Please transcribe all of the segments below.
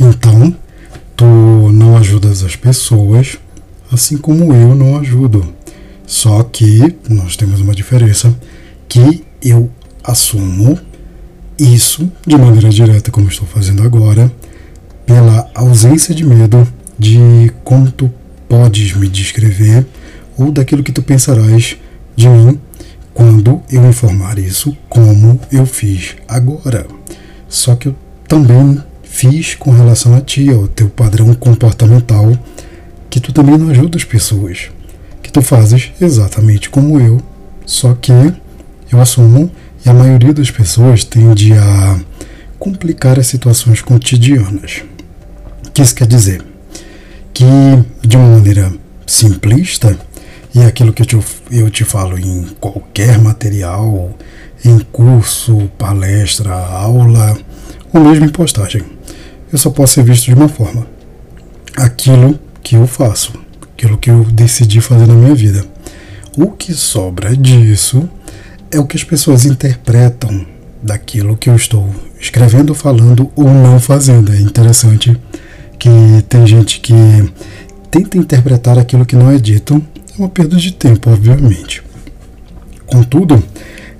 Então, tu não ajudas as pessoas, assim como eu não ajudo. Só que nós temos uma diferença que eu assumo isso de maneira direta, como estou fazendo agora, pela ausência de medo de como tu podes me descrever ou daquilo que tu pensarás de mim quando eu informar isso como eu fiz agora. Só que eu também fiz com relação a ti, ao teu padrão comportamental, que tu também não ajuda as pessoas, que tu fazes exatamente como eu, só que eu assumo e a maioria das pessoas tende a complicar as situações cotidianas. O que isso quer dizer? Que de uma maneira simplista, e é aquilo que eu te, eu te falo em qualquer material, em curso, palestra, aula, ou mesmo em postagem, eu só posso ser visto de uma forma: aquilo que eu faço, aquilo que eu decidi fazer na minha vida. O que sobra disso é o que as pessoas interpretam daquilo que eu estou escrevendo, falando ou não fazendo. É interessante que tem gente que tenta interpretar aquilo que não é dito, é uma perda de tempo, obviamente. Contudo,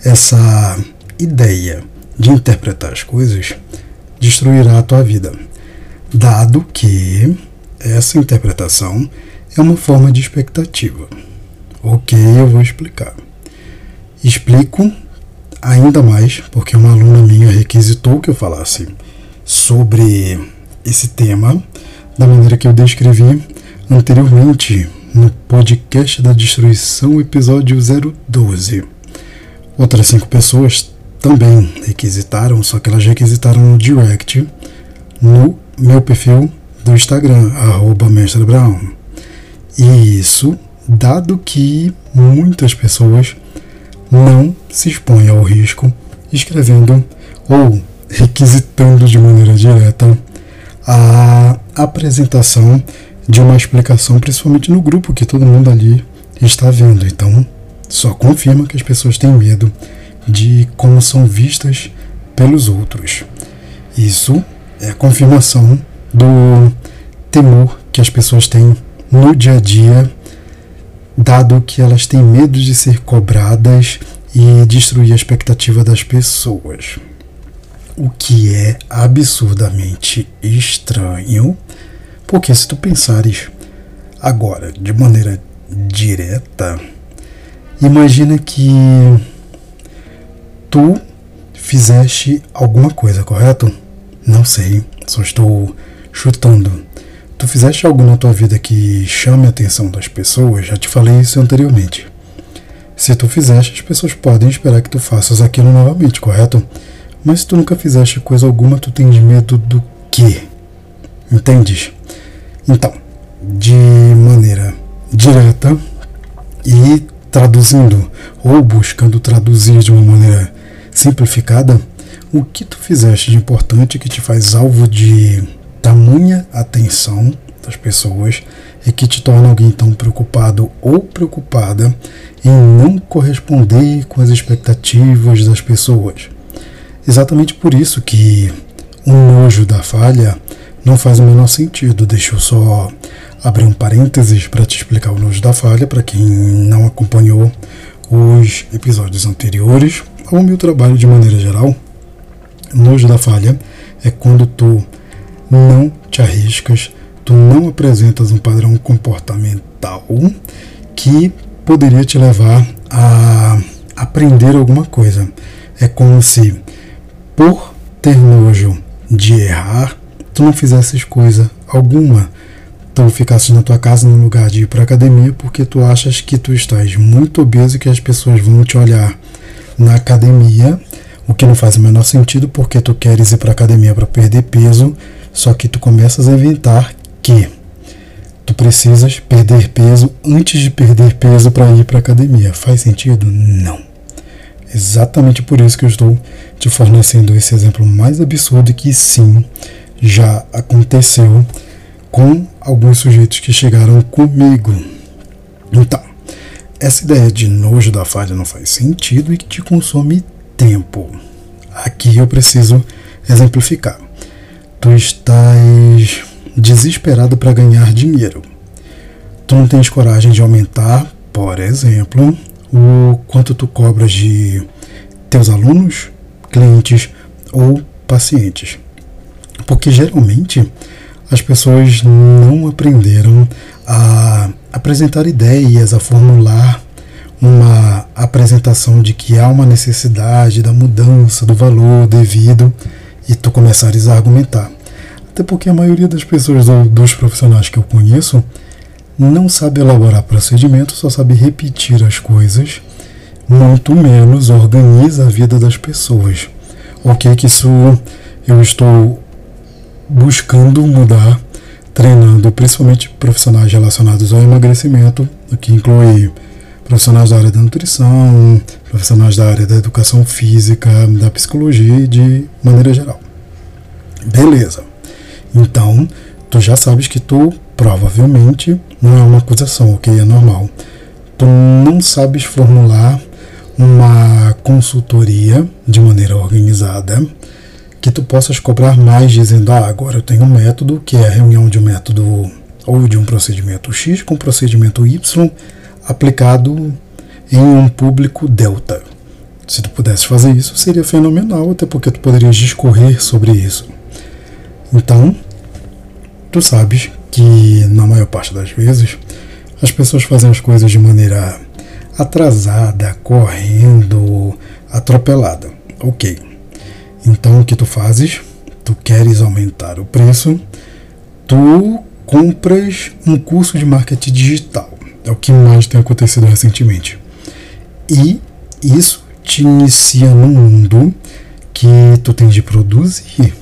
essa ideia de interpretar as coisas destruirá a tua vida, dado que essa interpretação é uma forma de expectativa. Ok, eu vou explicar. Explico ainda mais porque uma aluna minha requisitou que eu falasse sobre esse tema da maneira que eu descrevi anteriormente no podcast da destruição, episódio 012. Outras cinco pessoas também requisitaram, só que elas requisitaram no direct no meu perfil do Instagram, arroba Mestre Brown. E isso, dado que muitas pessoas não se expõe ao risco escrevendo ou requisitando de maneira direta a apresentação de uma explicação, principalmente no grupo que todo mundo ali está vendo. Então, só confirma que as pessoas têm medo de como são vistas pelos outros. Isso é a confirmação do temor que as pessoas têm no dia a dia dado que elas têm medo de ser cobradas e destruir a expectativa das pessoas. O que é absurdamente estranho, porque se tu pensares agora de maneira direta, imagina que tu fizeste alguma coisa, correto? Não sei, só estou chutando tu fizeste algo na tua vida que chame a atenção das pessoas, já te falei isso anteriormente. Se tu fizeste, as pessoas podem esperar que tu faças aquilo novamente, correto? Mas se tu nunca fizeste coisa alguma, tu tens medo do quê? Entendes? Então, de maneira direta e traduzindo ou buscando traduzir de uma maneira simplificada, o que tu fizeste de importante que te faz alvo de tamanha atenção das pessoas e que te torna alguém tão preocupado ou preocupada em não corresponder com as expectativas das pessoas. Exatamente por isso que o nojo da falha não faz o menor sentido. Deixa eu só abrir um parênteses para te explicar o nojo da falha, para quem não acompanhou os episódios anteriores o meu trabalho de maneira geral. Nojo da falha é quando tu não te arriscas, tu não apresentas um padrão comportamental que poderia te levar a aprender alguma coisa. É como se, por ter nojo de errar, tu não fizesses coisa alguma. Tu ficasses na tua casa no lugar de ir para academia porque tu achas que tu estás muito obeso e que as pessoas vão te olhar na academia, o que não faz o menor sentido porque tu queres ir para academia para perder peso só que tu começas a inventar que tu precisas perder peso antes de perder peso para ir para academia. Faz sentido? Não. Exatamente por isso que eu estou te fornecendo esse exemplo mais absurdo que sim, já aconteceu com alguns sujeitos que chegaram comigo. Então, essa ideia de nojo da falha não faz sentido e que te consome tempo. Aqui eu preciso exemplificar tu estás desesperado para ganhar dinheiro. Tu não tens coragem de aumentar, por exemplo, o quanto tu cobras de teus alunos, clientes ou pacientes. Porque geralmente as pessoas não aprenderam a apresentar ideias, a formular uma apresentação de que há uma necessidade da mudança do valor devido e tu começares a argumentar. Até porque a maioria das pessoas, dos profissionais que eu conheço, não sabe elaborar procedimentos, só sabe repetir as coisas, muito menos organiza a vida das pessoas. Ok, que isso eu estou buscando mudar, treinando principalmente profissionais relacionados ao emagrecimento, o que inclui profissionais da área da nutrição, profissionais da área da educação física, da psicologia e de maneira geral. Beleza. Então, tu já sabes que tu provavelmente não é uma acusação, ok? É normal. Tu não sabes formular uma consultoria de maneira organizada que tu possas cobrar mais dizendo, ah, agora eu tenho um método que é a reunião de um método ou de um procedimento X com procedimento Y aplicado em um público delta. Se tu pudesse fazer isso, seria fenomenal, até porque tu poderias discorrer sobre isso. Então, tu sabes que na maior parte das vezes as pessoas fazem as coisas de maneira atrasada, correndo, atropelada. Ok. Então o que tu fazes? Tu queres aumentar o preço, tu compras um curso de marketing digital. É o que mais tem acontecido recentemente. E isso te inicia num mundo que tu tem de produzir.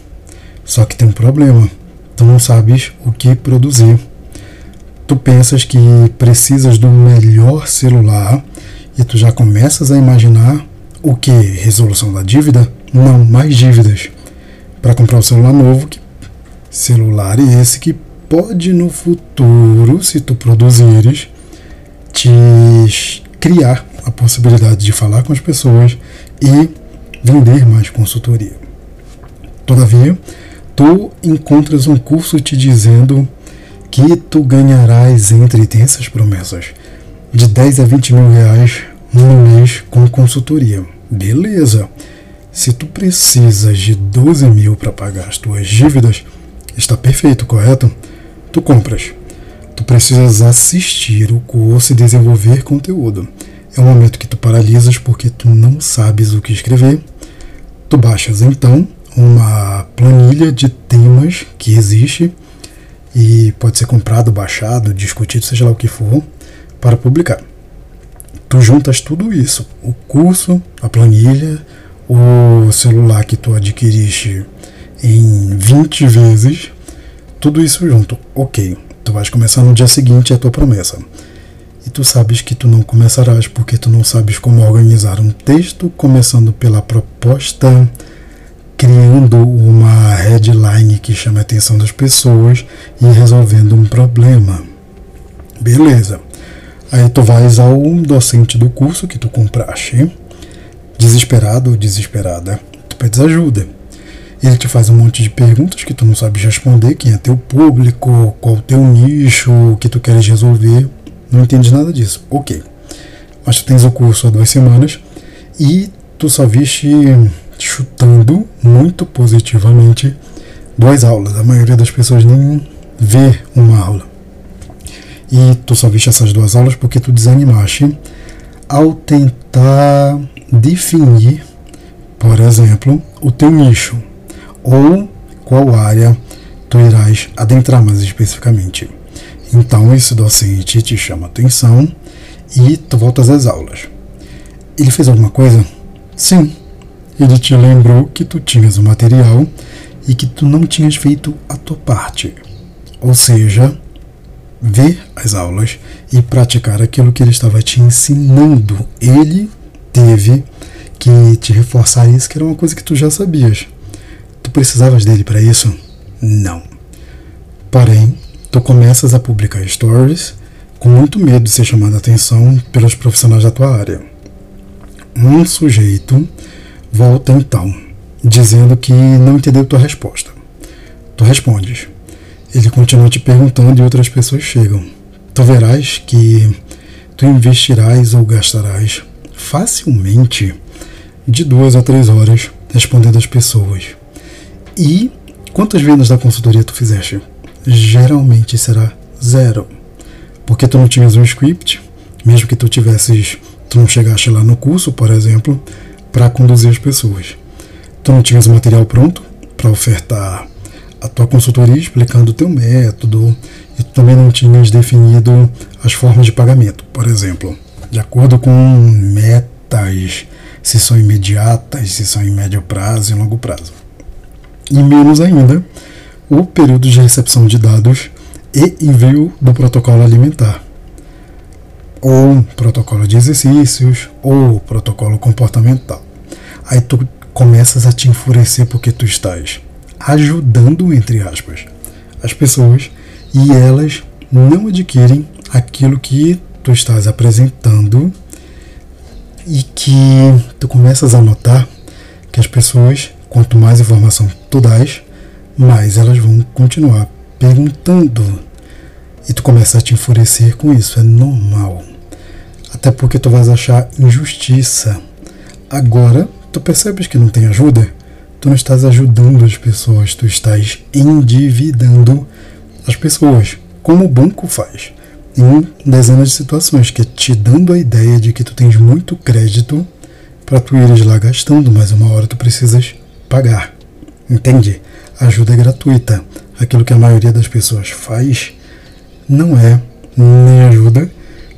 Só que tem um problema. Tu não sabes o que produzir. Tu pensas que precisas do melhor celular e tu já começas a imaginar o que? Resolução da dívida? Não, mais dívidas. Para comprar um celular novo, que celular esse que pode no futuro, se tu produzires, te criar a possibilidade de falar com as pessoas e vender mais consultoria. Todavia, tu encontras um curso te dizendo que tu ganharás entre, essas promessas, de 10 a 20 mil reais no mês com consultoria. Beleza. Se tu precisas de 12 mil para pagar as tuas dívidas, está perfeito, correto? Tu compras tu precisas assistir o curso e desenvolver conteúdo. É um momento que tu paralisas porque tu não sabes o que escrever. Tu baixas então uma planilha de temas que existe e pode ser comprado, baixado, discutido, seja lá o que for, para publicar. Tu juntas tudo isso, o curso, a planilha, o celular que tu adquiriste em 20 vezes, tudo isso junto. Ok, Tu vais começar no dia seguinte a tua promessa. E tu sabes que tu não começarás porque tu não sabes como organizar um texto, começando pela proposta, criando uma headline que chame a atenção das pessoas e resolvendo um problema. Beleza. Aí tu vais ao docente do curso que tu compraste, desesperado ou desesperada, tu pedes ajuda. Ele te faz um monte de perguntas que tu não sabes responder, quem é teu público, qual o teu nicho, o que tu queres resolver. Não entendes nada disso. Ok. Mas tu tens o curso há duas semanas e tu só viste chutando muito positivamente duas aulas. A maioria das pessoas nem vê uma aula. E tu só viste essas duas aulas porque tu desanimaste ao tentar definir, por exemplo, o teu nicho ou qual área tu irás adentrar mais especificamente. Então, esse docente te chama atenção e tu voltas às aulas. Ele fez alguma coisa? Sim. Ele te lembrou que tu tinhas o material e que tu não tinhas feito a tua parte. Ou seja, ver as aulas e praticar aquilo que ele estava te ensinando. Ele teve que te reforçar isso, que era uma coisa que tu já sabias. Tu precisavas dele para isso? Não. Porém, tu começas a publicar stories com muito medo de ser chamado a atenção pelos profissionais da tua área. Um sujeito volta então, dizendo que não entendeu tua resposta. Tu respondes. Ele continua te perguntando e outras pessoas chegam. Tu verás que tu investirás ou gastarás facilmente de duas a três horas respondendo às pessoas. E quantas vendas da consultoria tu fizeste? Geralmente será zero. Porque tu não tinhas um script, mesmo que tu tivesses, tu não chegaste lá no curso, por exemplo, para conduzir as pessoas. Tu não tinhas o material pronto para ofertar a tua consultoria explicando o teu método e tu também não tinhas definido as formas de pagamento, por exemplo, de acordo com metas, se são imediatas, se são em médio prazo e longo prazo. E menos ainda, o período de recepção de dados e envio do protocolo alimentar, ou protocolo de exercícios, ou protocolo comportamental. Aí tu começas a te enfurecer porque tu estás ajudando, entre aspas, as pessoas e elas não adquirem aquilo que tu estás apresentando e que tu começas a notar que as pessoas, quanto mais informação tu dás, mais elas vão continuar perguntando. E tu começa a te enfurecer com isso, é normal. Até porque tu vais achar injustiça. Agora, tu percebes que não tem ajuda? Tu não estás ajudando as pessoas, tu estás endividando as pessoas, como o banco faz em dezenas de situações, que é te dando a ideia de que tu tens muito crédito para tu ires lá gastando, mas uma hora tu precisas pagar. Entende? ajuda é gratuita. Aquilo que a maioria das pessoas faz não é nem ajuda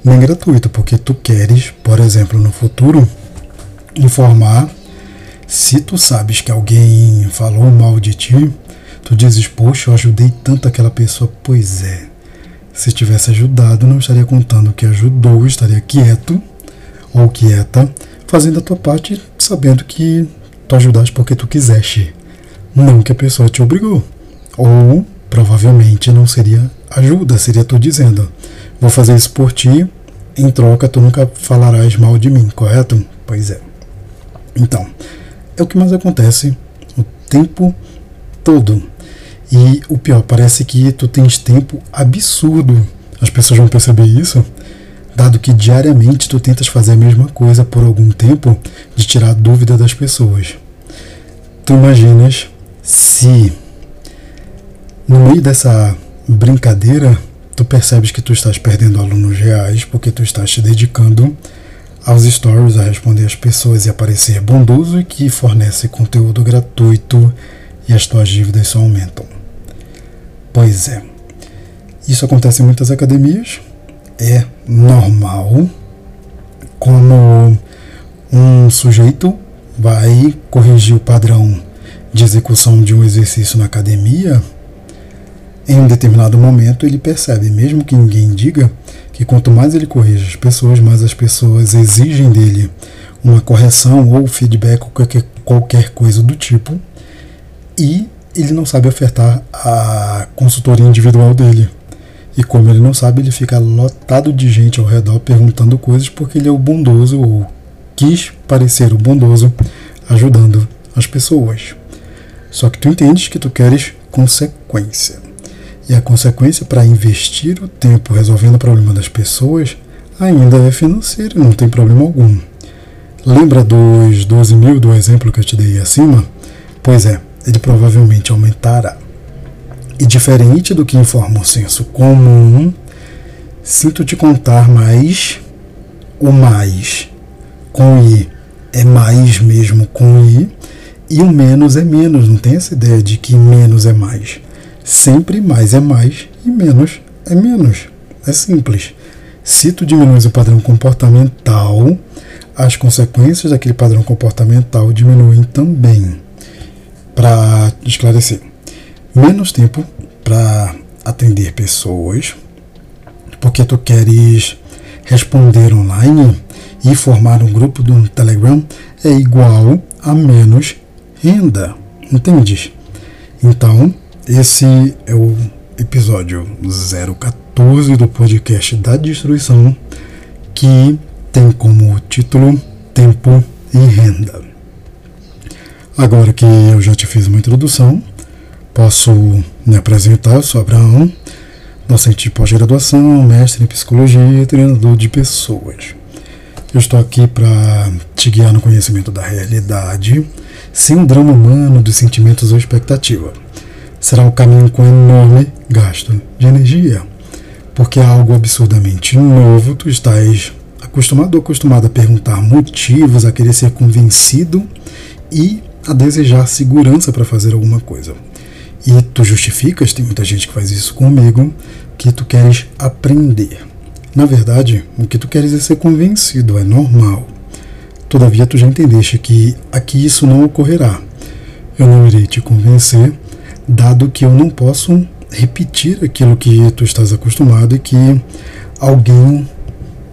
nem gratuita, porque tu queres, por exemplo, no futuro, informar se tu sabes que alguém falou mal de ti, tu dizes, poxa, eu ajudei tanto aquela pessoa. Pois é, se tivesse ajudado, não estaria contando que ajudou, estaria quieto ou quieta, fazendo a tua parte, sabendo que tu ajudaste porque tu quiseste, não que a pessoa te obrigou. Ou provavelmente não seria ajuda, seria tu dizendo: vou fazer isso por ti, em troca tu nunca falarás mal de mim, correto? Pois é. Então, é o que mais acontece o tempo todo. E o pior, parece que tu tens tempo absurdo. As pessoas vão perceber isso, dado que diariamente tu tentas fazer a mesma coisa por algum tempo de tirar a dúvida das pessoas. Tu imaginas se no meio dessa brincadeira tu percebes que tu estás perdendo alunos reais porque tu estás te dedicando aos stories a responder as pessoas e aparecer bondoso e que fornece conteúdo gratuito e as tuas dívidas só aumentam. Pois é. Isso acontece em muitas academias, é normal. Como um sujeito vai corrigir o padrão de execução de um exercício na academia, em um determinado momento ele percebe, mesmo que ninguém diga, que quanto mais ele corrige as pessoas, mais as pessoas exigem dele uma correção ou feedback ou qualquer, qualquer coisa do tipo, e ele não sabe ofertar a consultoria individual dele. E como ele não sabe, ele fica lotado de gente ao redor perguntando coisas porque ele é o bondoso ou quis parecer o bondoso ajudando as pessoas. Só que tu entendes que tu queres consequência. E a consequência para investir o tempo resolvendo o problema das pessoas ainda é financeira, não tem problema algum. Lembra dos 12 mil do exemplo que eu te dei acima? Pois é, ele provavelmente aumentará. E diferente do que informa o senso comum, sinto te contar mais, o mais com I é mais mesmo com I, e o menos é menos. Não tem essa ideia de que menos é mais. Sempre mais é mais e menos é menos. É simples. Se tu diminuis o padrão comportamental, as consequências daquele padrão comportamental diminuem também para esclarecer. Menos tempo para atender pessoas, porque tu queres responder online e formar um grupo do Telegram é igual a menos renda. Entendes? Então, esse é o episódio 014 do podcast da destruição, que tem como título Tempo e Renda. Agora que eu já te fiz uma introdução, posso me apresentar, eu sou Abraão, docente de pós-graduação, mestre em psicologia e treinador de pessoas. Eu estou aqui para te guiar no conhecimento da realidade, sem um drama humano dos sentimentos ou expectativa. Será um caminho com enorme gasto de energia, porque é algo absurdamente novo, tu estás acostumado ou acostumado a perguntar motivos, a querer ser convencido e a desejar segurança para fazer alguma coisa. E tu justificas, tem muita gente que faz isso comigo, que tu queres aprender. Na verdade, o que tu queres é ser convencido, é normal. Todavia, tu já entendeste que aqui isso não ocorrerá. Eu não irei te convencer, dado que eu não posso repetir aquilo que tu estás acostumado e que alguém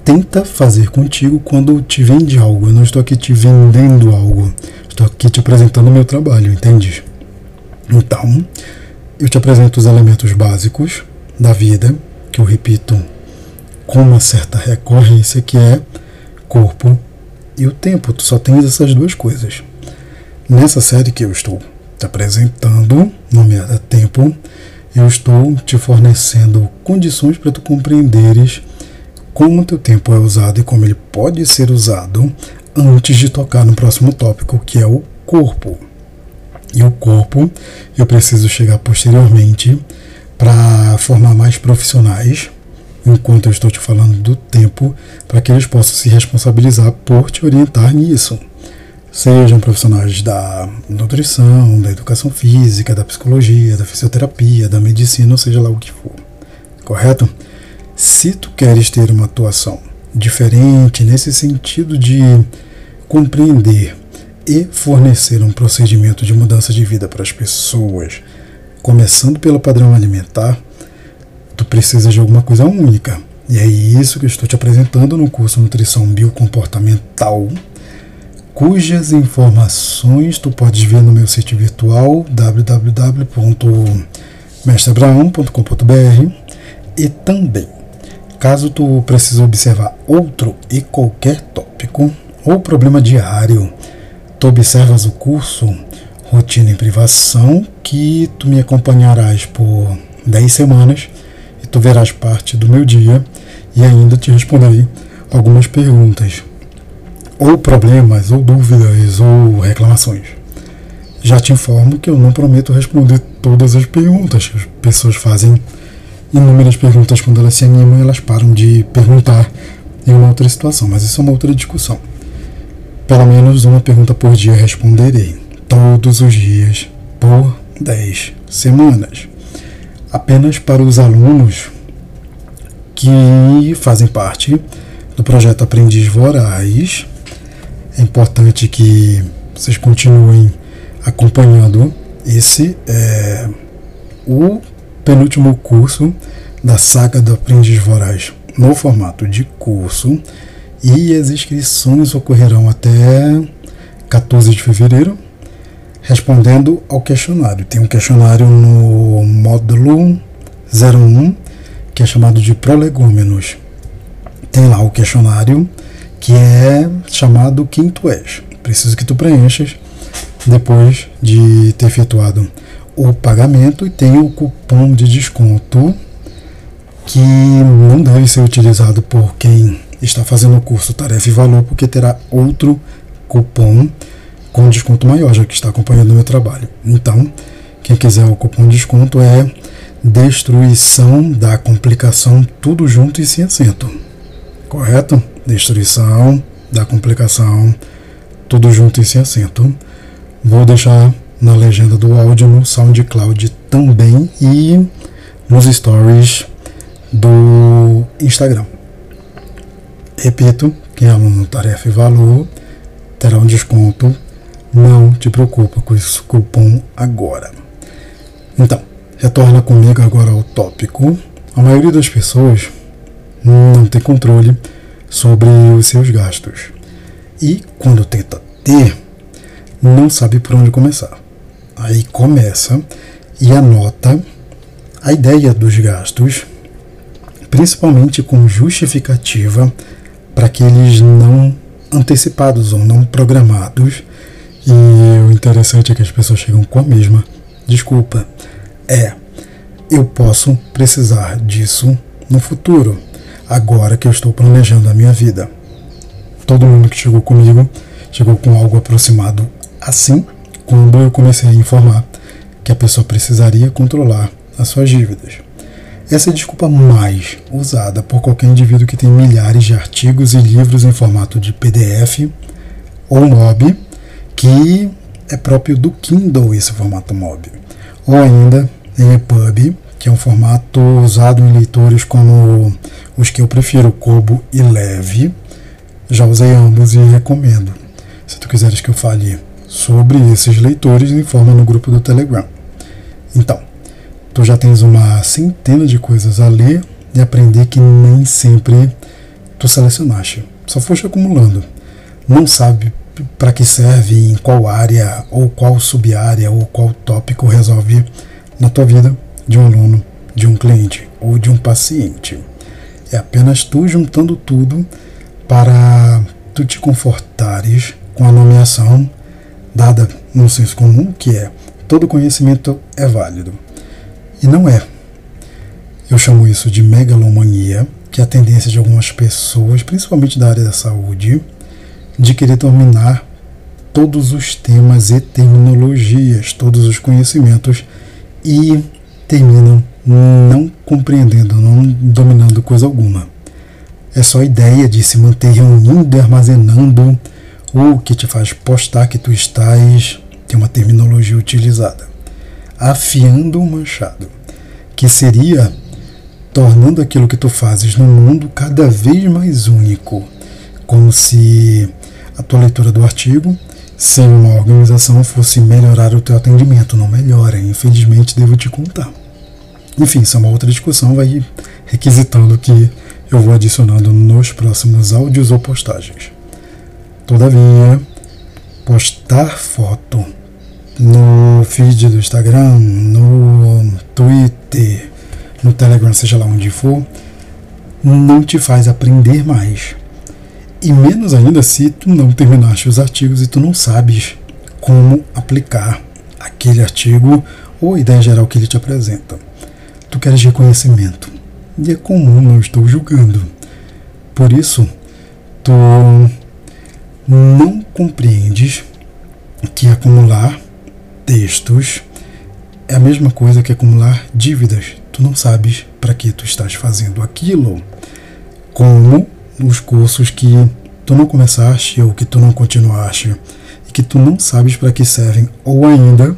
tenta fazer contigo quando te vende algo. Eu não estou aqui te vendendo algo, estou aqui te apresentando o meu trabalho, entende? Então, eu te apresento os elementos básicos da vida, que eu repito com uma certa recorrência, que é corpo e o tempo. Tu só tens essas duas coisas. Nessa série que eu estou te apresentando, nomeada Tempo, eu estou te fornecendo condições para tu compreenderes como o teu tempo é usado e como ele pode ser usado antes de tocar no próximo tópico, que é o corpo. E o corpo, eu preciso chegar posteriormente para formar mais profissionais enquanto eu estou te falando do tempo, para que eles possam se responsabilizar por te orientar nisso. Sejam profissionais da nutrição, da educação física, da psicologia, da fisioterapia, da medicina, ou seja lá o que for. Correto? Se tu queres ter uma atuação diferente nesse sentido de compreender e fornecer um procedimento de mudança de vida para as pessoas, começando pelo padrão alimentar, tu precisas de alguma coisa única. E é isso que eu estou te apresentando no curso Nutrição Biocomportamental, cujas informações tu podes ver no meu sítio virtual www.mestreabraão.com.br e também, caso tu precise observar outro e qualquer tópico ou problema diário, tu observas o curso Rotina em Privação, que tu me acompanharás por 10 semanas tu verás parte do meu dia e ainda te responderei algumas perguntas, ou problemas, ou dúvidas, ou reclamações. Já te informo que eu não prometo responder todas as perguntas. As pessoas fazem inúmeras perguntas quando elas se animam e elas param de perguntar em uma outra situação, mas isso é uma outra discussão. Pelo menos uma pergunta por dia responderei, todos os dias, por 10 semanas apenas para os alunos que fazem parte do projeto Aprendiz Voraz. É importante que vocês continuem acompanhando. Esse é o penúltimo curso da saga do Aprendiz Voraz no formato de curso e as inscrições ocorrerão até 14 de fevereiro respondendo ao questionário. Tem um questionário no módulo 01 que é chamado de prolegômenos. Tem lá o questionário que é chamado quinto eixo. Preciso que tu preenchas depois de ter efetuado o pagamento e tem o cupom de desconto que não deve ser utilizado por quem está fazendo o curso Tarefa e Valor, porque terá outro cupom com desconto maior, já que está acompanhando o meu trabalho. Então, quem quiser o cupom de desconto é Destruição da Complicação, tudo junto e sem acento. Correto? Destruição da Complicação, tudo junto e sem acento. Vou deixar na legenda do áudio no SoundCloud também e nos stories do Instagram. Repito, quem é aluno Tarefa e Valor terá um desconto não te preocupa com esse cupom agora. Então, retorna comigo agora ao tópico. A maioria das pessoas não tem controle sobre os seus gastos. E quando tenta ter, não sabe por onde começar. Aí começa e anota a ideia dos gastos, principalmente com justificativa para aqueles não antecipados ou não programados e o interessante é que as pessoas chegam com a mesma desculpa. é: eu posso precisar disso no futuro, agora que eu estou planejando a minha vida. Todo mundo que chegou comigo chegou com algo aproximado assim quando eu comecei a informar que a pessoa precisaria controlar as suas dívidas. Essa é a desculpa mais usada por qualquer indivíduo que tem milhares de artigos e livros em formato de PDF ou MOB, que é próprio do Kindle esse formato MOB, ou ainda em EPUB, que é um formato usado em leitores como os que eu prefiro, Kobo e Leve. Já usei ambos e recomendo. Se tu quiseres que eu fale sobre esses leitores, informa no grupo do Telegram. Então, tu já tens uma centena de coisas a ler e aprender que nem sempre tu selecionaste. Só foste acumulando. Não sabe para que serve, em qual área, ou qual sub-área, ou qual tópico resolve na tua vida de um aluno, de um cliente ou de um paciente. É apenas tu juntando tudo para tu te confortares com a nomeação dada no senso comum, que é todo conhecimento é válido. E não é. Eu chamo isso de megalomania, que é a tendência de algumas pessoas, principalmente da área da saúde, de querer dominar todos os temas e terminologias, todos os conhecimentos e terminam não compreendendo, não dominando coisa alguma. É só a ideia de se manter reunindo e armazenando o que te faz postar que tu estás, tem uma terminologia utilizada, afiando o machado, que seria tornando aquilo que tu fazes no mundo cada vez mais único, como se a tua leitura do artigo, sem uma organização, fosse melhorar o teu atendimento. Não melhora, infelizmente devo te contar. Enfim, isso é uma outra discussão, vai requisitando que eu vou adicionando nos próximos áudios ou postagens. Todavia, postar foto no feed do Instagram, no Twitter, no Telegram, seja lá onde for, não te faz aprender mais. E menos ainda se tu não terminaste os artigos e tu não sabes como aplicar aquele artigo ou ideia geral que ele te apresenta. Tu queres reconhecimento. E é comum, não estou julgando. Por isso, tu não compreendes que acumular textos é a mesma coisa que acumular dívidas. Tu não sabes para que tu estás fazendo aquilo. Como os cursos que tu não começaste ou que tu não continuaste e que tu não sabes para que servem, ou ainda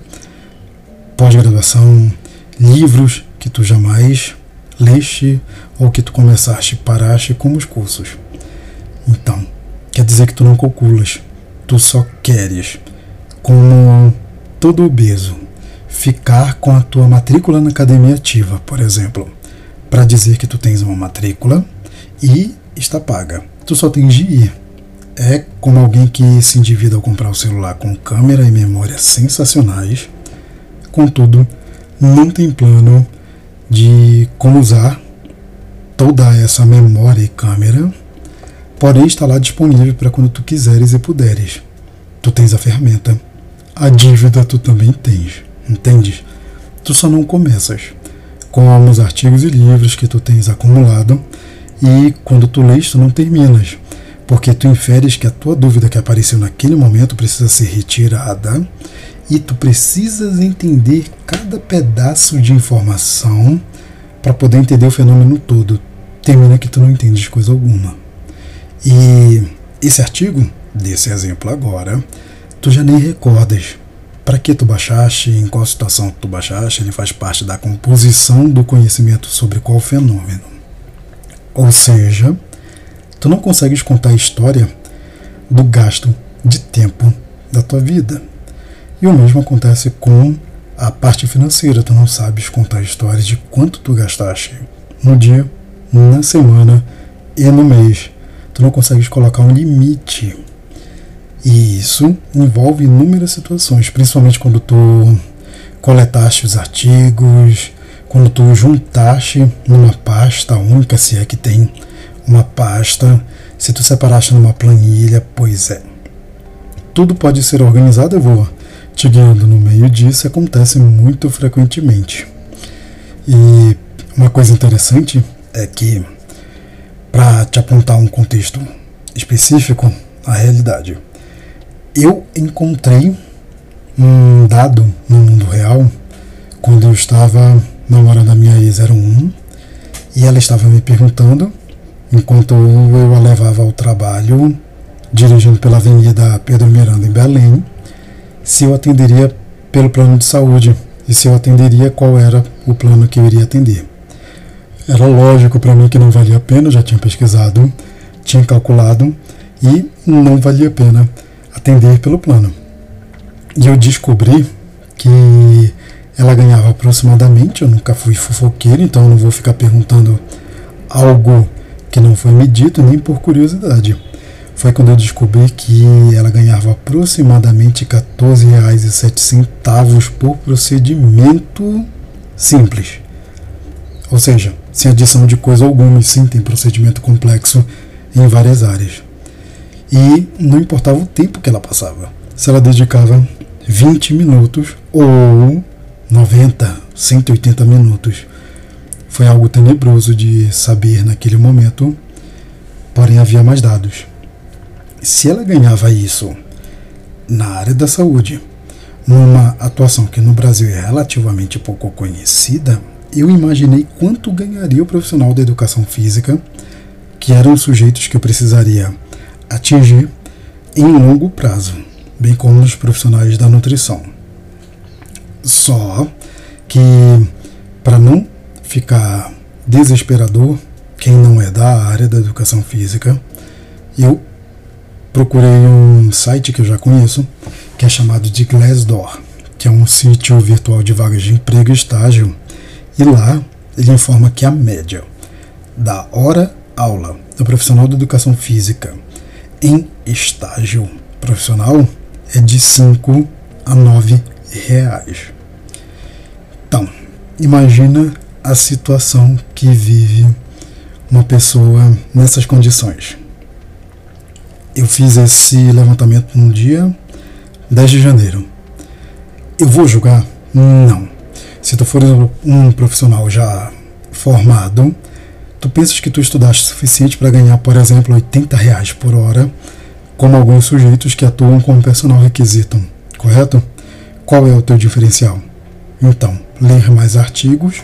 pós-graduação, livros que tu jamais leste ou que tu começaste e paraste, como os cursos. Então, quer dizer que tu não calculas, tu só queres, como todo obeso, ficar com a tua matrícula na academia ativa, por exemplo, para dizer que tu tens uma matrícula e está paga. Tu só tens de ir. É como alguém que se endivida ao comprar o um celular com câmera e memória sensacionais, contudo, não tem plano de como usar toda essa memória e câmera, porém está lá disponível para quando tu quiseres e puderes. Tu tens a ferramenta. A dívida tu também tens, entendes? Tu só não começas. Como os artigos e livros que tu tens acumulado e quando tu lês, tu não terminas, porque tu inferes que a tua dúvida que apareceu naquele momento precisa ser retirada e tu precisas entender cada pedaço de informação para poder entender o fenômeno todo. Termina que tu não entendes coisa alguma. E esse artigo, desse exemplo agora, tu já nem recordas para que tu baixaste, em qual situação tu baixaste, ele faz parte da composição do conhecimento sobre qual fenômeno. Ou seja, tu não consegues contar a história do gasto de tempo da tua vida. E o mesmo acontece com a parte financeira. Tu não sabes contar a história de quanto tu gastaste no dia, na semana e no mês. Tu não consegues colocar um limite. E isso envolve inúmeras situações, principalmente quando tu coletaste os artigos, quando tu juntaste numa pasta única, se é que tem uma pasta, se tu separaste numa planilha, pois é. Tudo pode ser organizado, eu vou te guiando no meio disso, acontece muito frequentemente. E uma coisa interessante é que, para te apontar um contexto específico, a realidade, eu encontrei um dado no mundo real quando eu estava namorando a minha ex-01 e ela estava me perguntando, enquanto eu a levava ao trabalho, dirigindo pela Avenida Pedro Miranda em Belém, se eu atenderia pelo plano de saúde e se eu atenderia qual era o plano que eu iria atender. Era lógico para mim que não valia a pena, já tinha pesquisado, tinha calculado e não valia a pena atender pelo plano. E eu descobri que ela ganhava aproximadamente, eu nunca fui fofoqueiro, então eu não vou ficar perguntando algo que não foi medido nem por curiosidade. Foi quando eu descobri que ela ganhava aproximadamente R$ 14,07 por procedimento simples. Ou seja, sem adição de coisa alguma, e sim tem procedimento complexo em várias áreas. E não importava o tempo que ela passava. Se ela dedicava 20 minutos ou 90, 180 minutos. Foi algo tenebroso de saber naquele momento, porém havia mais dados. Se ela ganhava isso na área da saúde, numa atuação que no Brasil é relativamente pouco conhecida, eu imaginei quanto ganharia o profissional da educação física, que eram os sujeitos que eu precisaria atingir em longo prazo, bem como os profissionais da nutrição. Só que, para não ficar desesperador, quem não é da área da educação física, eu procurei um site que eu já conheço, que é chamado de Glassdoor, que é um sítio virtual de vagas de emprego e estágio, e lá ele informa que a média da hora aula do profissional da educação física em estágio profissional é de 5 a 9 reais. Então, imagina a situação que vive uma pessoa nessas condições. Eu fiz esse levantamento no dia 10 de janeiro. Eu vou julgar? Não. Se tu for um profissional já formado, tu pensas que tu estudaste o suficiente para ganhar, por exemplo, 80 reais por hora, como alguns sujeitos que atuam como personal requisitam, correto? Qual é o teu diferencial? Então, ler mais artigos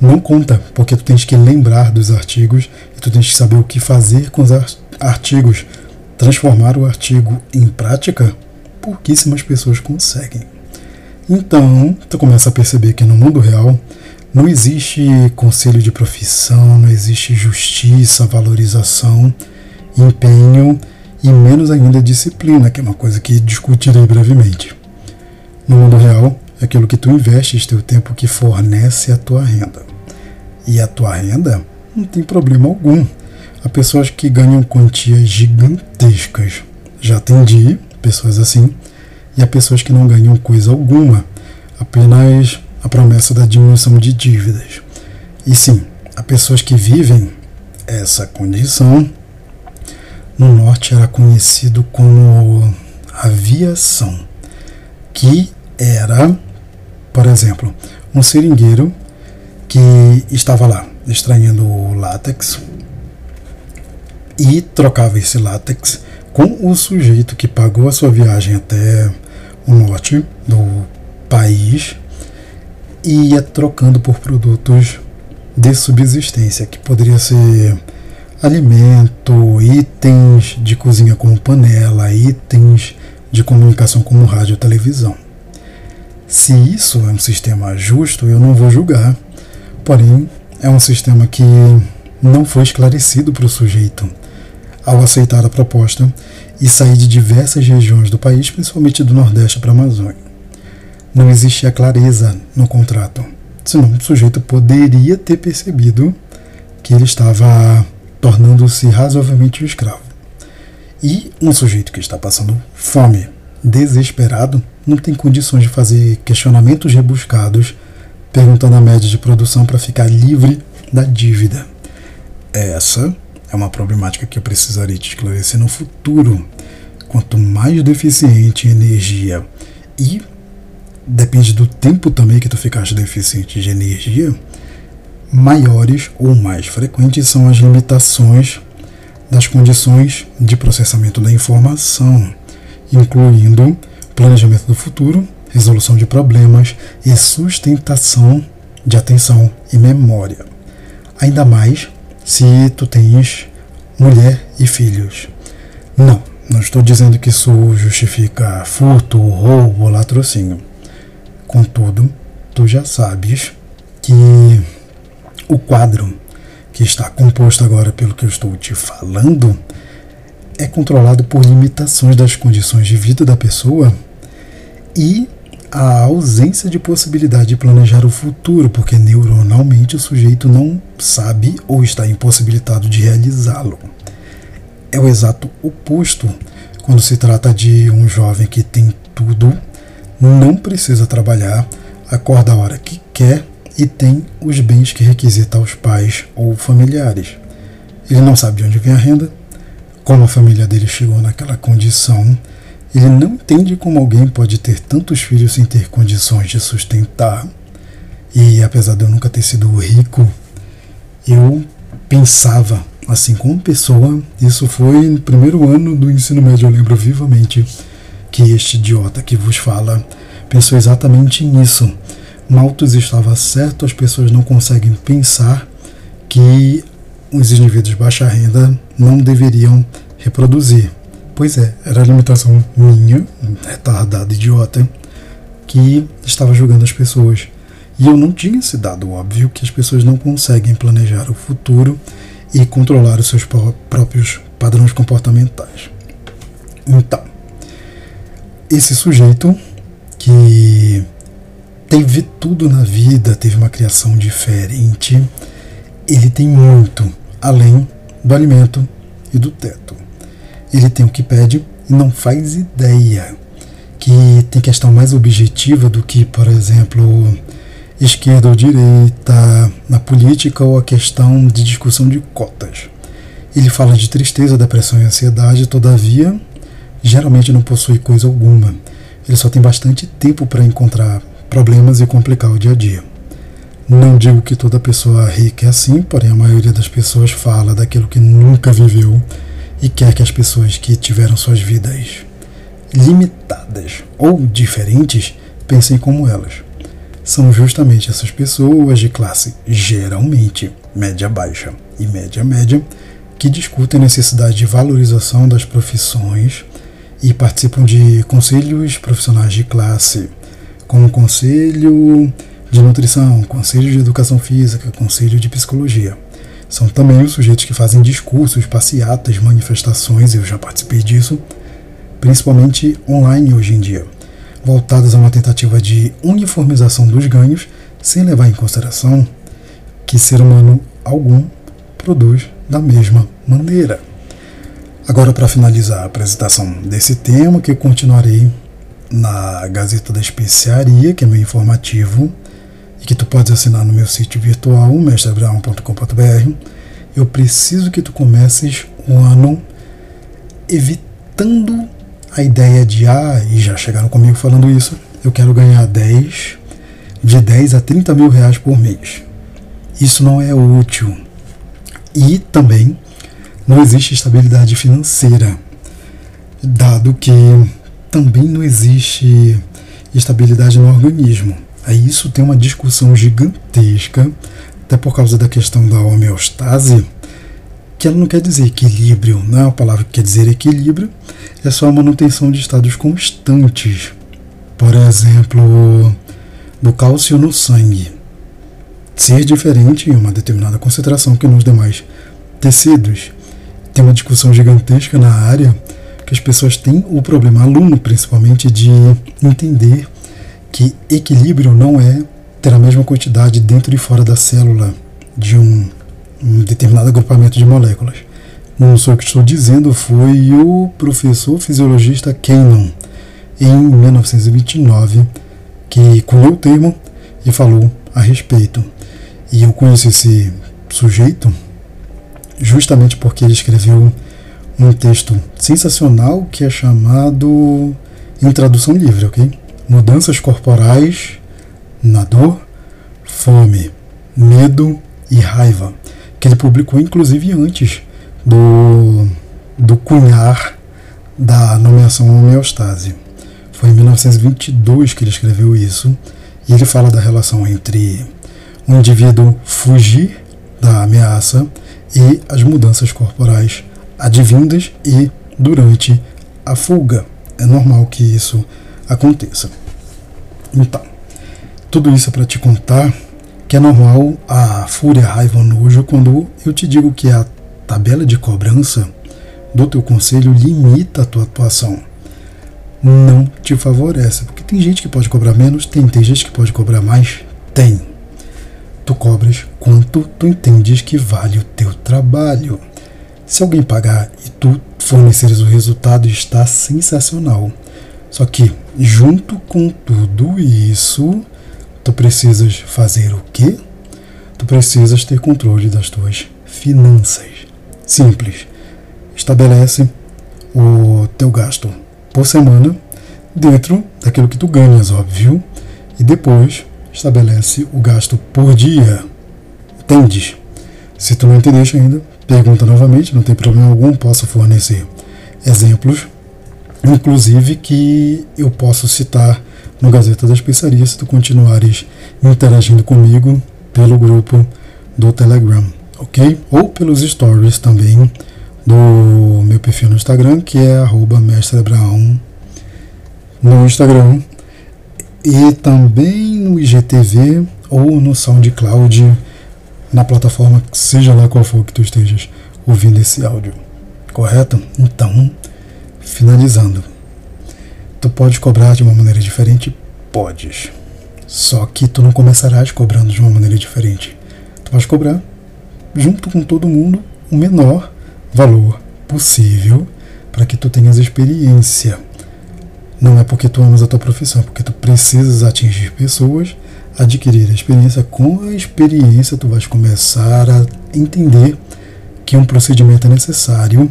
não conta, porque tu tens que lembrar dos artigos e tu tens que saber o que fazer com os artigos. Transformar o artigo em prática, pouquíssimas pessoas conseguem. Então, tu começa a perceber que no mundo real não existe conselho de profissão, não existe justiça, valorização, empenho e menos ainda disciplina, que é uma coisa que discutirei brevemente. No mundo real, é aquilo que tu investes teu tempo que fornece a tua renda. E a tua renda não tem problema algum. Há pessoas que ganham quantias gigantescas. Já atendi pessoas assim. E há pessoas que não ganham coisa alguma, apenas a promessa da diminuição de dívidas. E sim, há pessoas que vivem essa condição. No norte era conhecido como aviação que era, por exemplo, um seringueiro que estava lá extraindo o látex e trocava esse látex com o sujeito que pagou a sua viagem até o norte do país e ia trocando por produtos de subsistência, que poderia ser alimento, itens de cozinha como panela, itens de comunicação como rádio e televisão. Se isso é um sistema justo, eu não vou julgar. Porém, é um sistema que não foi esclarecido para o sujeito ao aceitar a proposta e sair de diversas regiões do país, principalmente do Nordeste para a Amazônia. Não existia clareza no contrato, senão o sujeito poderia ter percebido que ele estava tornando-se razoavelmente um escravo. E um sujeito que está passando fome, desesperado, não tem condições de fazer questionamentos rebuscados perguntando a média de produção para ficar livre da dívida. Essa é uma problemática que eu precisaria te esclarecer no futuro. Quanto mais deficiente em energia e depende do tempo também que tu ficaste deficiente de energia, maiores ou mais frequentes são as limitações das condições de processamento da informação, incluindo planejamento do futuro, resolução de problemas e sustentação de atenção e memória. Ainda mais se tu tens mulher e filhos. Não, não estou dizendo que isso justifica furto, roubo, latrocínio. Contudo, tu já sabes que o quadro que está composto agora pelo que eu estou te falando é controlado por limitações das condições de vida da pessoa e a ausência de possibilidade de planejar o futuro, porque neuronalmente o sujeito não sabe ou está impossibilitado de realizá-lo. É o exato oposto quando se trata de um jovem que tem tudo, não precisa trabalhar, acorda a hora que quer e tem os bens que requisita aos pais ou familiares. Ele não sabe de onde vem a renda, como a família dele chegou naquela condição, ele não entende como alguém pode ter tantos filhos sem ter condições de sustentar. E apesar de eu nunca ter sido rico, eu pensava assim como pessoa. Isso foi no primeiro ano do ensino médio, eu lembro vivamente que este idiota que vos fala pensou exatamente nisso. Malthus estava certo, as pessoas não conseguem pensar que os indivíduos de baixa renda não deveriam reproduzir. Pois é, era a limitação minha, retardado, idiota, que estava julgando as pessoas. E eu não tinha se dado óbvio que as pessoas não conseguem planejar o futuro e controlar os seus próprios padrões comportamentais. Então, esse sujeito que teve tudo na vida, teve uma criação diferente, ele tem muito além do alimento e do teto. Ele tem o que pede e não faz ideia que tem questão mais objetiva do que, por exemplo, esquerda ou direita na política ou a questão de discussão de cotas. Ele fala de tristeza, depressão e ansiedade, todavia, geralmente não possui coisa alguma. Ele só tem bastante tempo para encontrar problemas e complicar o dia a dia. Não digo que toda pessoa rica é assim, porém a maioria das pessoas fala daquilo que nunca viveu e quer que as pessoas que tiveram suas vidas limitadas ou diferentes pensem como elas. São justamente essas pessoas de classe geralmente média baixa e média média que discutem a necessidade de valorização das profissões e participam de conselhos profissionais de classe, como conselho de nutrição, conselho de educação física, conselho de psicologia. São também os sujeitos que fazem discursos, passeatas, manifestações, eu já participei disso, principalmente online hoje em dia, voltadas a uma tentativa de uniformização dos ganhos, sem levar em consideração que ser humano algum produz da mesma maneira. Agora, para finalizar a apresentação desse tema, que eu continuarei na Gazeta da Especiaria, que é meu informativo, e que tu podes assinar no meu sítio virtual, mestreabraão.com.br, eu preciso que tu comeces o ano evitando a ideia de, ah, e já chegaram comigo falando isso, eu quero ganhar 10, de 10 a 30 mil reais por mês. Isso não é útil. E também não existe estabilidade financeira, dado que também não existe estabilidade no organismo. Aí isso tem uma discussão gigantesca, até por causa da questão da homeostase, que ela não quer dizer equilíbrio, não é uma palavra que quer dizer equilíbrio, é só a manutenção de estados constantes. Por exemplo, do cálcio no sangue ser diferente em uma determinada concentração que nos demais tecidos. Tem uma discussão gigantesca na área que as pessoas têm o problema, aluno principalmente, de entender que equilíbrio não é ter a mesma quantidade dentro e fora da célula de um, um determinado agrupamento de moléculas. Não sou o que estou dizendo, foi o professor fisiologista Kahneman, em 1929, que cunhou o termo e falou a respeito. E eu conheço esse sujeito justamente porque ele escreveu um texto sensacional que é chamado em tradução livre, ok? mudanças corporais na dor, fome, medo e raiva, que ele publicou inclusive antes do, do cunhar da nomeação homeostase. Foi em 1922 que ele escreveu isso, e ele fala da relação entre o indivíduo fugir da ameaça e as mudanças corporais advindas e durante a fuga. É normal que isso aconteça. Então, tudo isso é para te contar que é normal a fúria, a raiva, o nojo quando eu te digo que a tabela de cobrança do teu conselho limita a tua atuação. Não te favorece, porque tem gente que pode cobrar menos, tem, tem gente que pode cobrar mais, tem. Tu cobras quanto tu entendes que vale o teu trabalho. Se alguém pagar e tu forneceres o resultado, está sensacional. Só que, junto com tudo isso, tu precisas fazer o quê? Tu precisas ter controle das tuas finanças. Simples. Estabelece o teu gasto por semana dentro daquilo que tu ganhas, óbvio, e depois estabelece o gasto por dia. Entendes? Se tu não entendeste ainda, pergunta novamente, não tem problema algum, posso fornecer exemplos inclusive que eu posso citar no Gazeta das Especiarias se tu continuares interagindo comigo pelo grupo do Telegram, ok? Ou pelos stories também do meu perfil no Instagram, que é arroba no Instagram e também no IGTV ou no SoundCloud, na plataforma, seja lá qual for que tu estejas ouvindo esse áudio, correto? Então, Finalizando, tu pode cobrar de uma maneira diferente? Podes. Só que tu não começarás cobrando de uma maneira diferente. Tu vais cobrar, junto com todo mundo, o menor valor possível para que tu tenhas experiência. Não é porque tu amas a tua profissão, é porque tu precisas atingir pessoas, adquirir a experiência. Com a experiência, tu vais começar a entender que um procedimento é necessário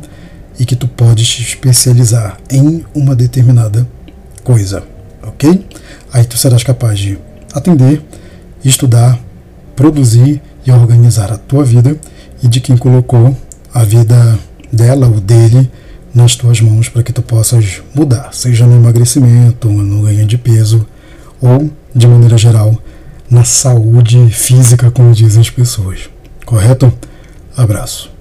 e que tu podes te especializar em uma determinada coisa, ok? Aí tu serás capaz de atender, estudar, produzir e organizar a tua vida e de quem colocou a vida dela ou dele nas tuas mãos para que tu possas mudar, seja no emagrecimento, no ganho de peso ou, de maneira geral, na saúde física, como dizem as pessoas. Correto? Abraço.